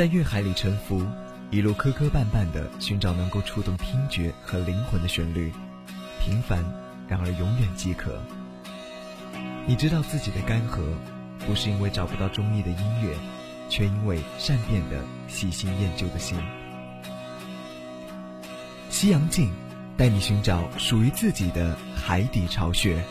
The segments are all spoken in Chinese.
在乐海里沉浮，一路磕磕绊绊地寻找能够触动听觉和灵魂的旋律，平凡然而永远饥渴。你知道自己的干涸，不是因为找不到中意的音乐，却因为善变的喜新厌旧的心。西洋镜，带你寻找属于自己的海底巢穴。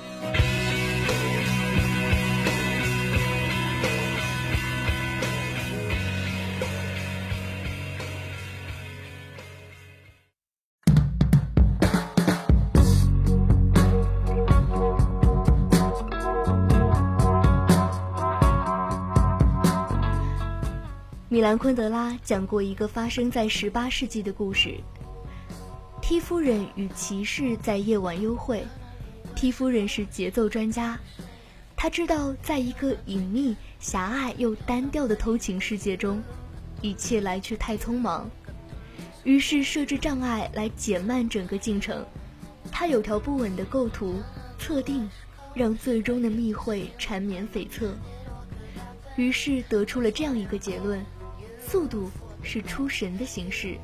兰昆德拉讲过一个发生在十八世纪的故事。T 夫人与骑士在夜晚幽会。T 夫人是节奏专家，她知道在一个隐秘、狭隘又单调的偷情世界中，一切来去太匆忙，于是设置障碍来减慢整个进程。她有条不紊的构图测定，让最终的密会缠绵悱恻。于是得出了这样一个结论。速度是出神的形式。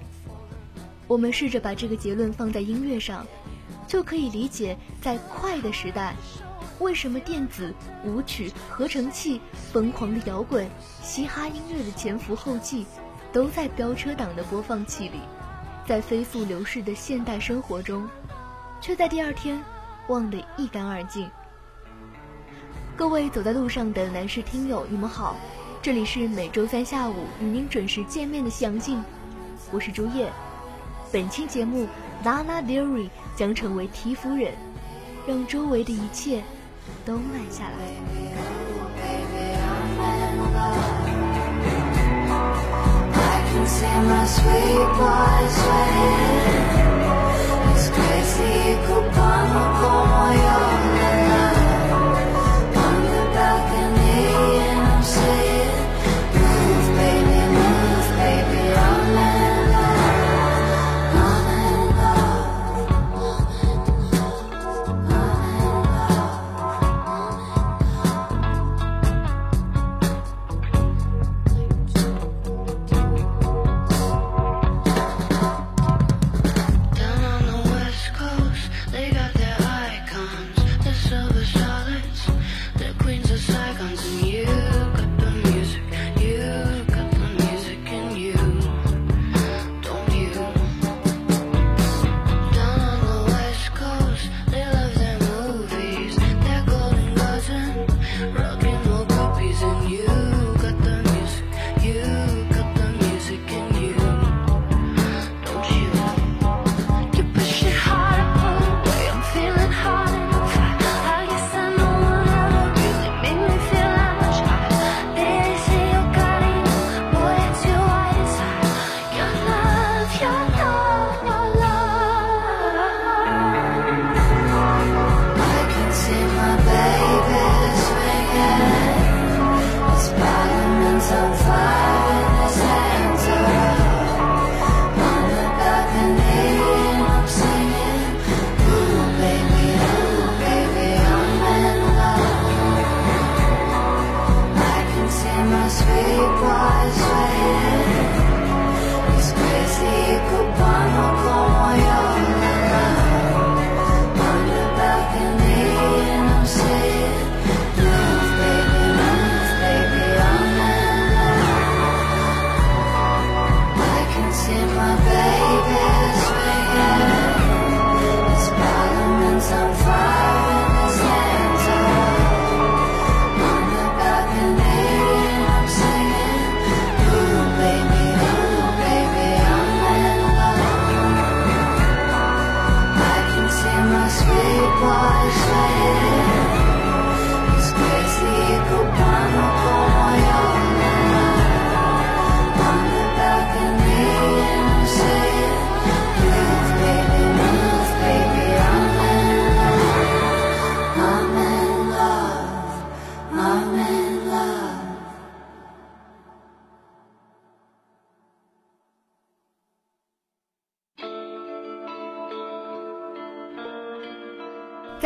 我们试着把这个结论放在音乐上，就可以理解，在快的时代，为什么电子、舞曲、合成器、疯狂的摇滚、嘻哈音乐的前赴后继，都在飙车党的播放器里，在飞速流逝的现代生活中，却在第二天忘得一干二净。各位走在路上的男士听友，你们好。这里是每周三下午与您准时见面的夕阳镜，我是朱叶。本期节目，Lana d e r y 将成为提夫人，让周围的一切都慢下来。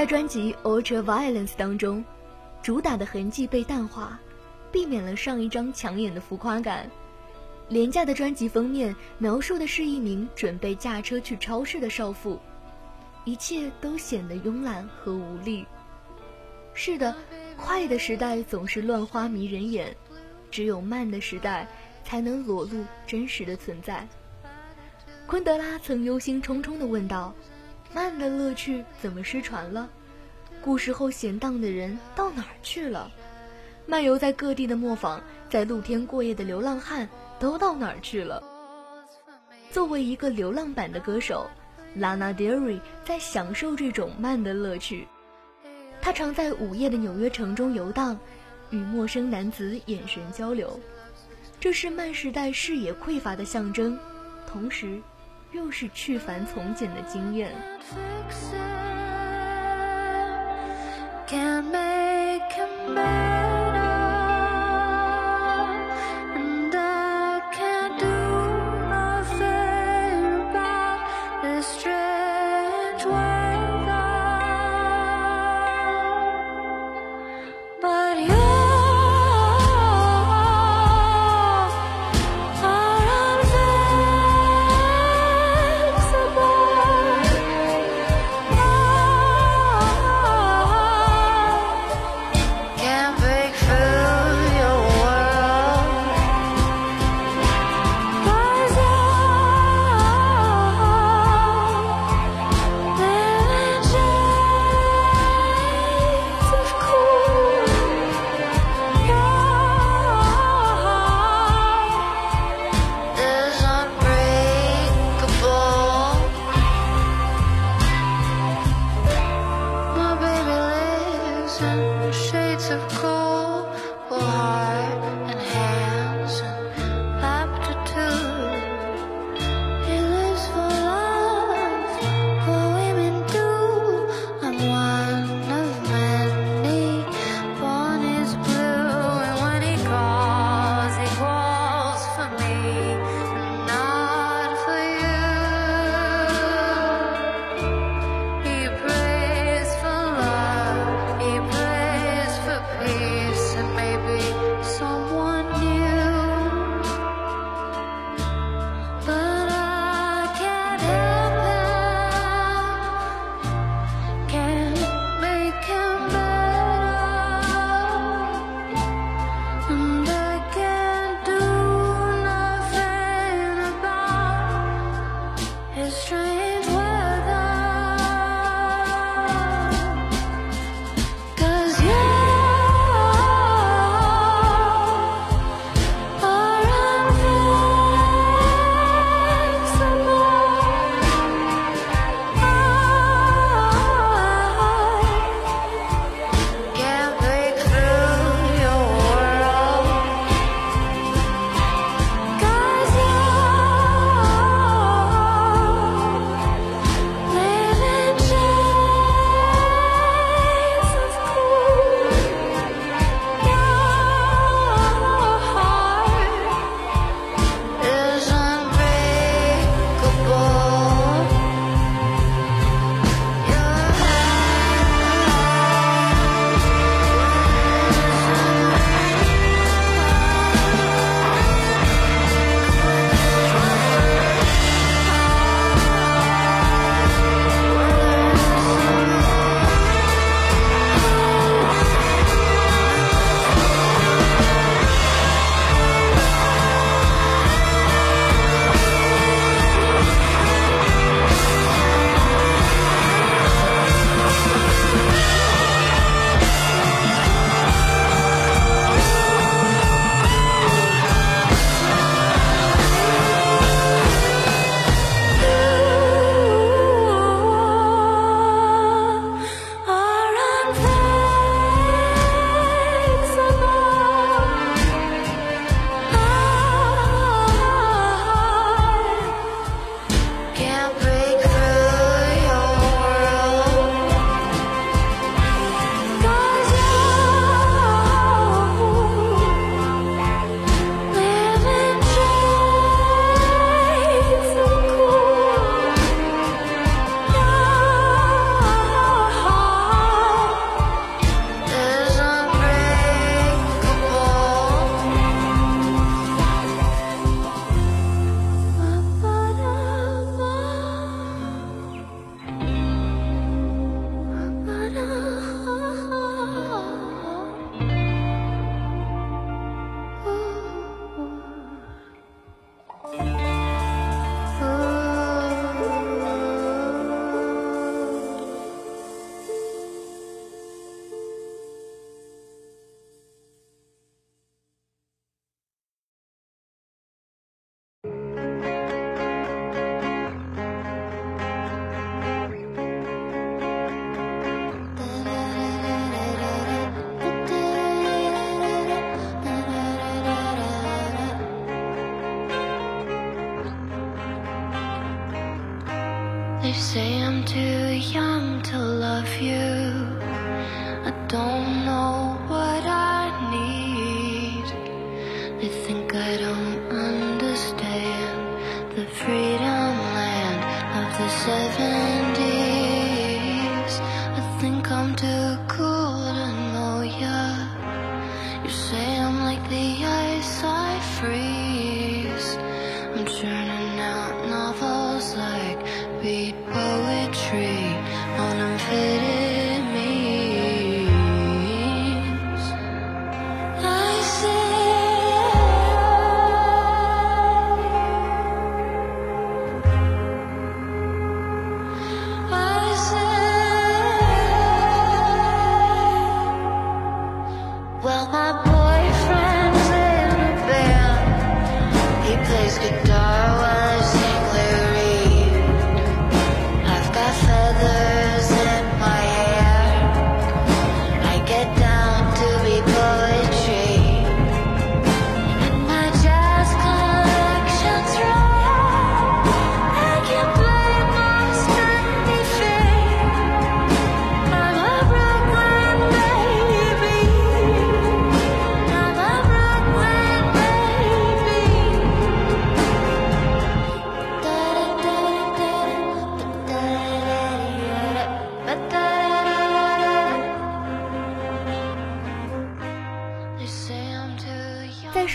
专辑《Ultra Violence》当中，主打的痕迹被淡化，避免了上一张抢眼的浮夸感。廉价的专辑封面描述的是一名准备驾车去超市的少妇，一切都显得慵懒和无力。是的，快的时代总是乱花迷人眼，只有慢的时代才能裸露真实的存在。昆德拉曾忧心忡忡地问道：“慢的乐趣怎么失传了？古时候闲荡的人到哪儿去了？漫游在各地的磨坊，在露天过夜的流浪汉都到哪儿去了？”作为一个流浪版的歌手，拉娜·德瑞在享受这种慢的乐趣。他常在午夜的纽约城中游荡，与陌生男子眼神交流，这是慢时代视野匮乏的象征，同时，又是去繁从简的经验。can't make better And I can't do nothing about this strange world.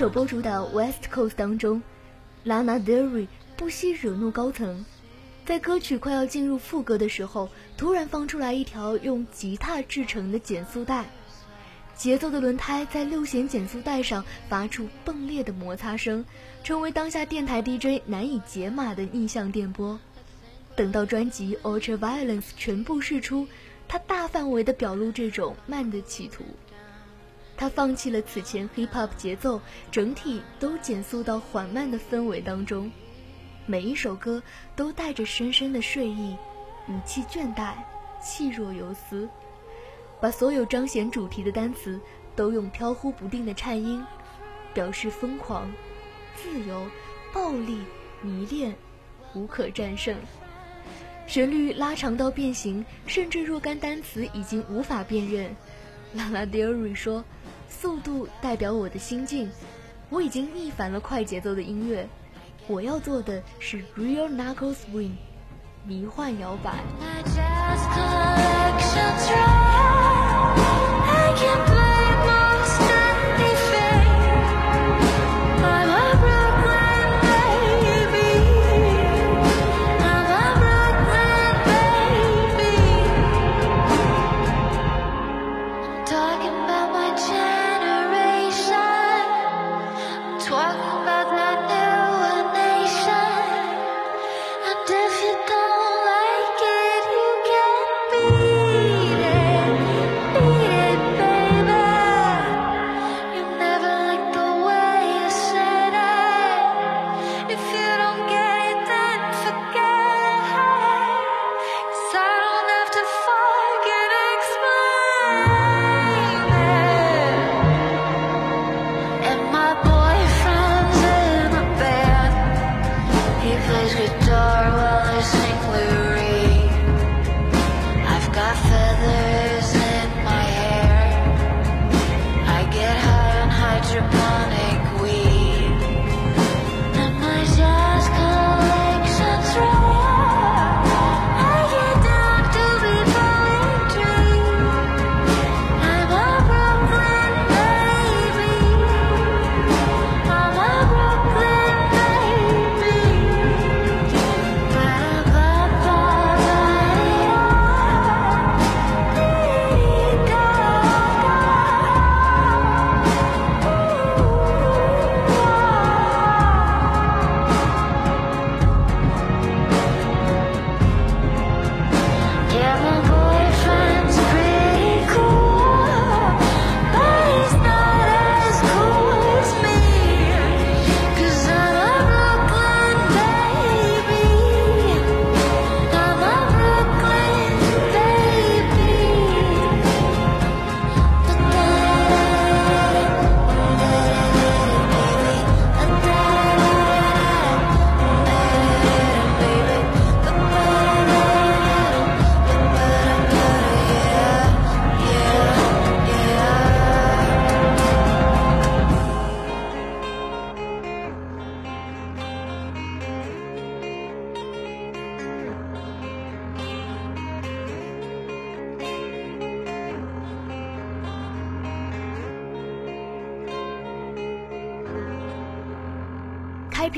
首播主导《West Coast》当中，Lana Del Rey 不惜惹怒高层，在歌曲快要进入副歌的时候，突然放出来一条用吉他制成的减速带，节奏的轮胎在六弦减速带上发出迸裂的摩擦声，成为当下电台 DJ 难以解码的逆向电波。等到专辑《Ultra Violence》全部释出，他大范围的表露这种慢的企图。他放弃了此前 hip hop 节奏，整体都减速到缓慢的氛围当中。每一首歌都带着深深的睡意，语气倦怠，气若游丝。把所有彰显主题的单词都用飘忽不定的颤音，表示疯狂、自由、暴力、迷恋、无可战胜。旋律拉长到变形，甚至若干单词已经无法辨认。拉拉迪尔瑞说。速度代表我的心境，我已经逆反了快节奏的音乐，我要做的是 real knuckle swing，迷幻摇摆。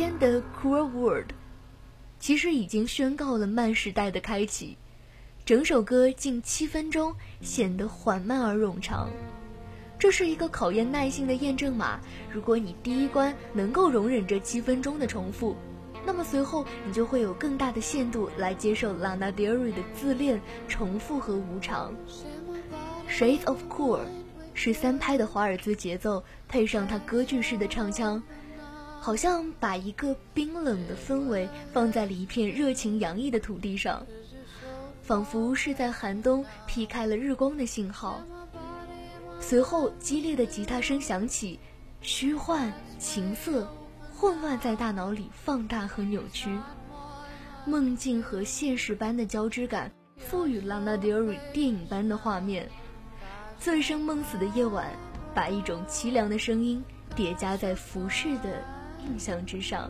开篇的《Cruel World》其实已经宣告了慢时代的开启。整首歌近七分钟，显得缓慢而冗长。这是一个考验耐性的验证码。如果你第一关能够容忍这七分钟的重复，那么随后你就会有更大的限度来接受 Lana Del Rey 的自恋、重复和无常。Shades of Cool 是三拍的华尔兹节奏，配上他歌剧式的唱腔，好像把一个冰冷的氛围放在了一片热情洋溢的土地上。仿佛是在寒冬劈开了日光的信号。随后，激烈的吉他声响起，虚幻、情色、混乱在大脑里放大和扭曲，梦境和现实般的交织感，赋予《Lana Del Rey》电影般的画面。醉生梦死的夜晚，把一种凄凉的声音叠加在浮世的印象之上。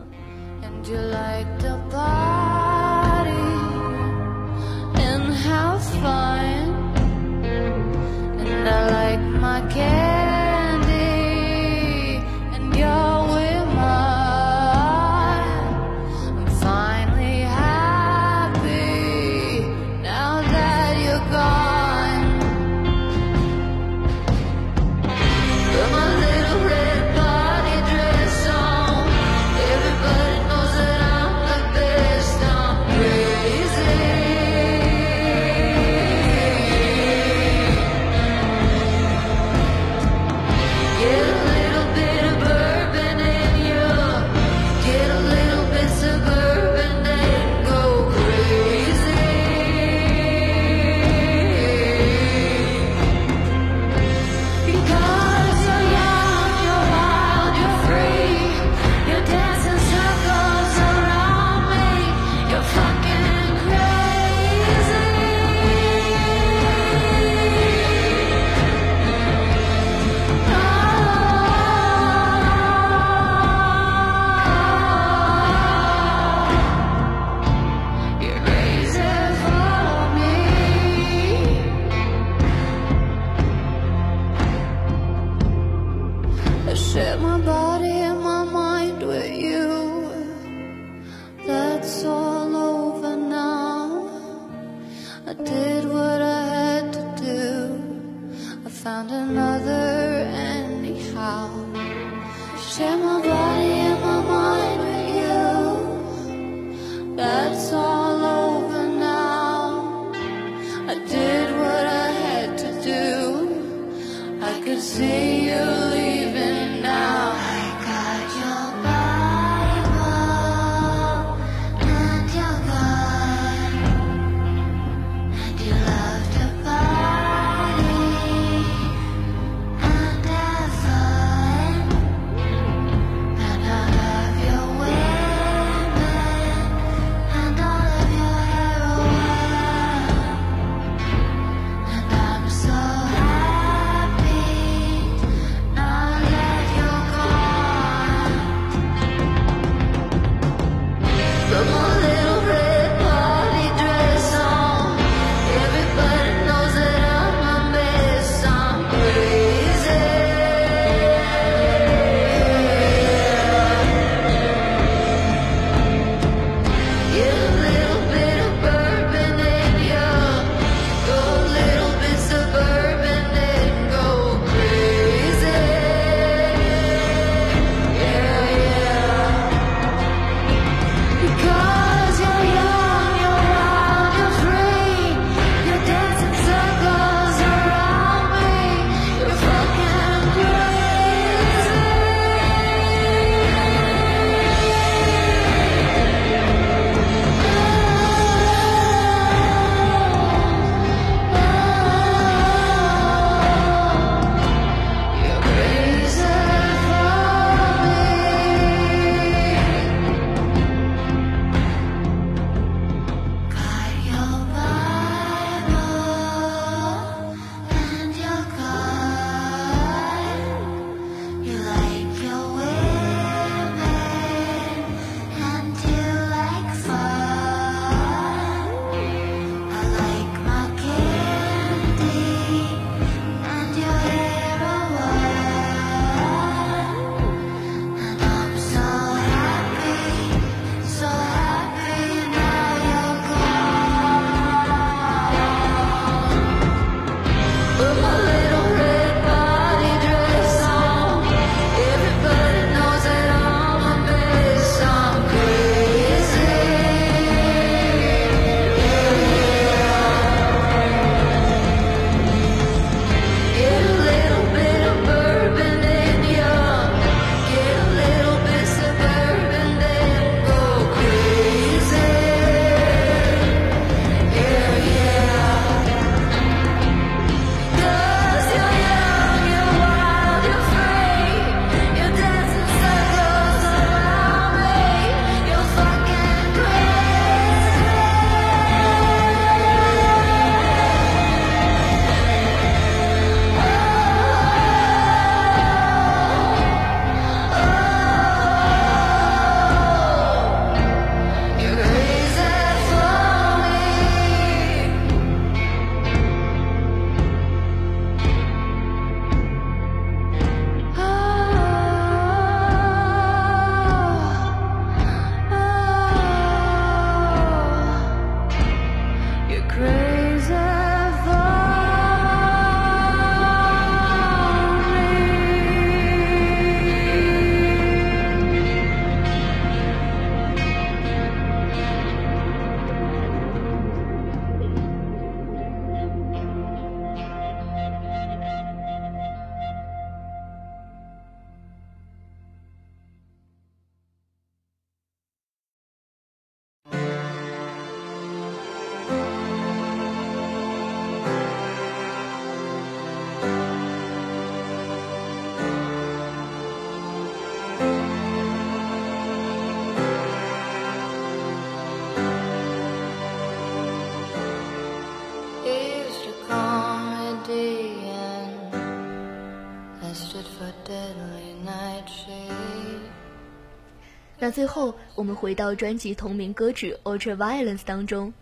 那最后，我们回到专辑同名歌曲《Ultra Violence》当中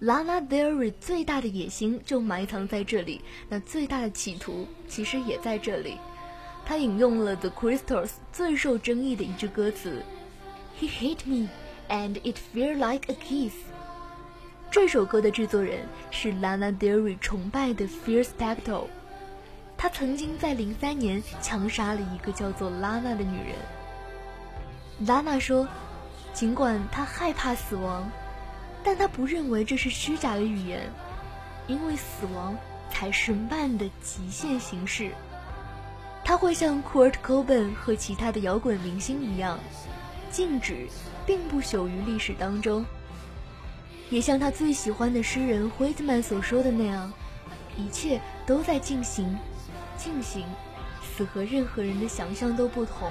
，Lana Del Rey 最大的野心就埋藏在这里，那最大的企图其实也在这里。他引用了 The Crystals 最受争议的一句歌词：“He hit me and it felt like a kiss。”这首歌的制作人是 Lana Del Rey 崇拜的 Fear Spector，他曾经在零三年枪杀了一个叫做 Lana 的女人。拉娜说：“尽管她害怕死亡，但她不认为这是虚假的语言，因为死亡才是慢的极限形式。他会像 Kurt Cobain 和其他的摇滚明星一样，静止，并不朽于历史当中。也像他最喜欢的诗人 Whitman 所说的那样，一切都在进行，进行，死和任何人的想象都不同。”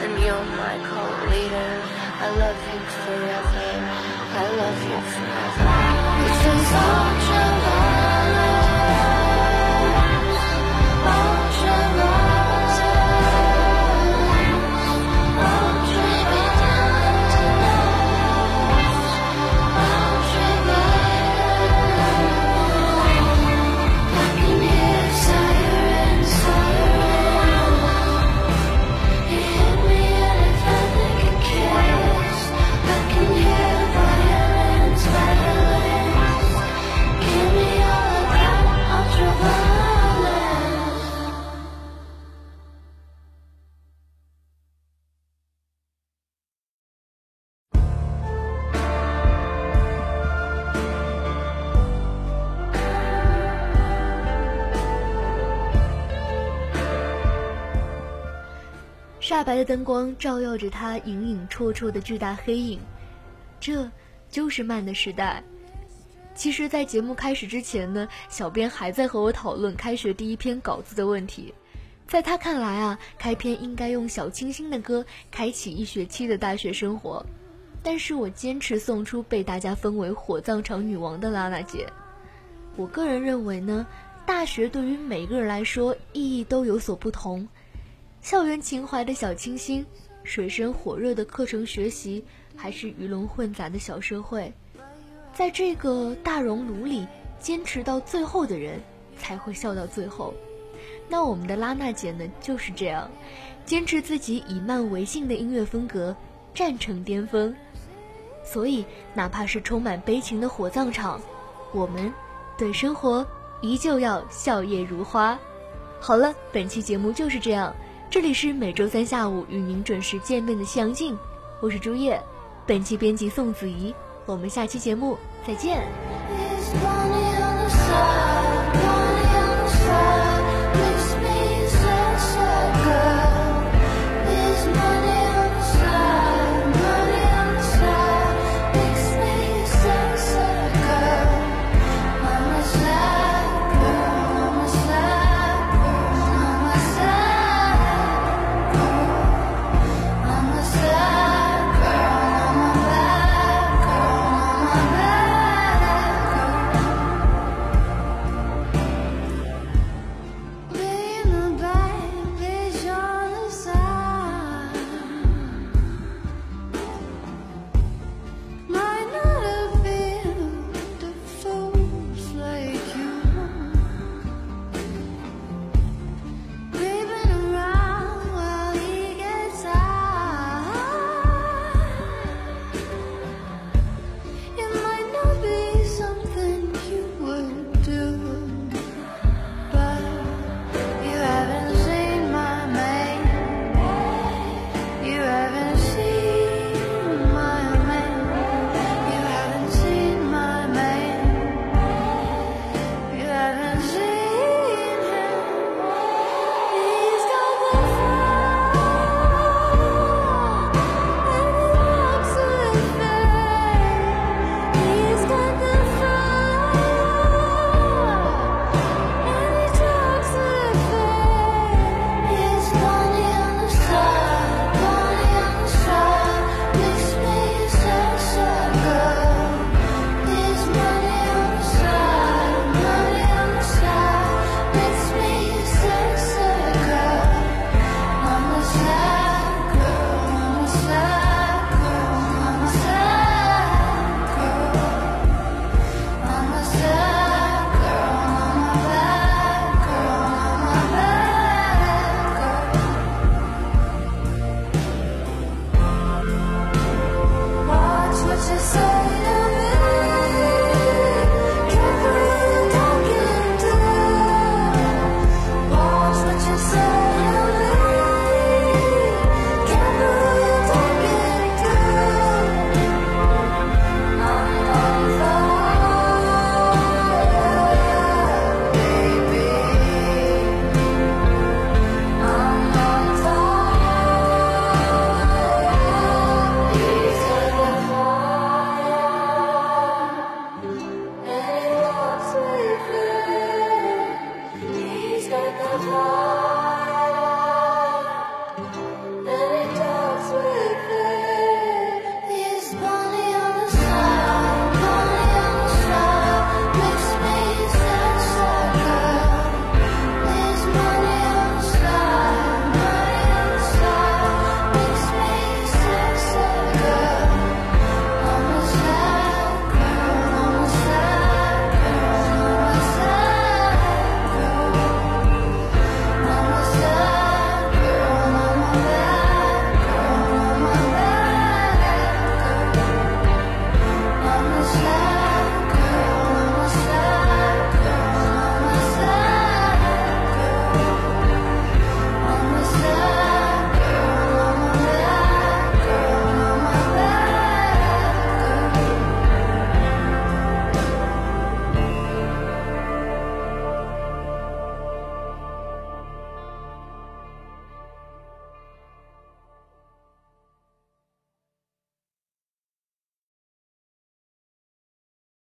and you're my co-leader. I love you forever. I love you forever. It's a soldier. 白的灯光照耀着他隐隐绰绰的巨大黑影，这就是慢的时代。其实，在节目开始之前呢，小编还在和我讨论开学第一篇稿子的问题。在他看来啊，开篇应该用小清新的歌开启一学期的大学生活。但是我坚持送出被大家封为火葬场女王的拉拉姐。我个人认为呢，大学对于每个人来说意义都有所不同。校园情怀的小清新，水深火热的课程学习，还是鱼龙混杂的小社会，在这个大熔炉里坚持到最后的人，才会笑到最后。那我们的拉娜姐呢，就是这样，坚持自己以慢为性的音乐风格，站成巅峰。所以，哪怕是充满悲情的火葬场，我们对生活依旧要笑靥如花。好了，本期节目就是这样。这里是每周三下午与您准时见面的西洋镜我是朱叶本期编辑宋子怡我们下期节目再见。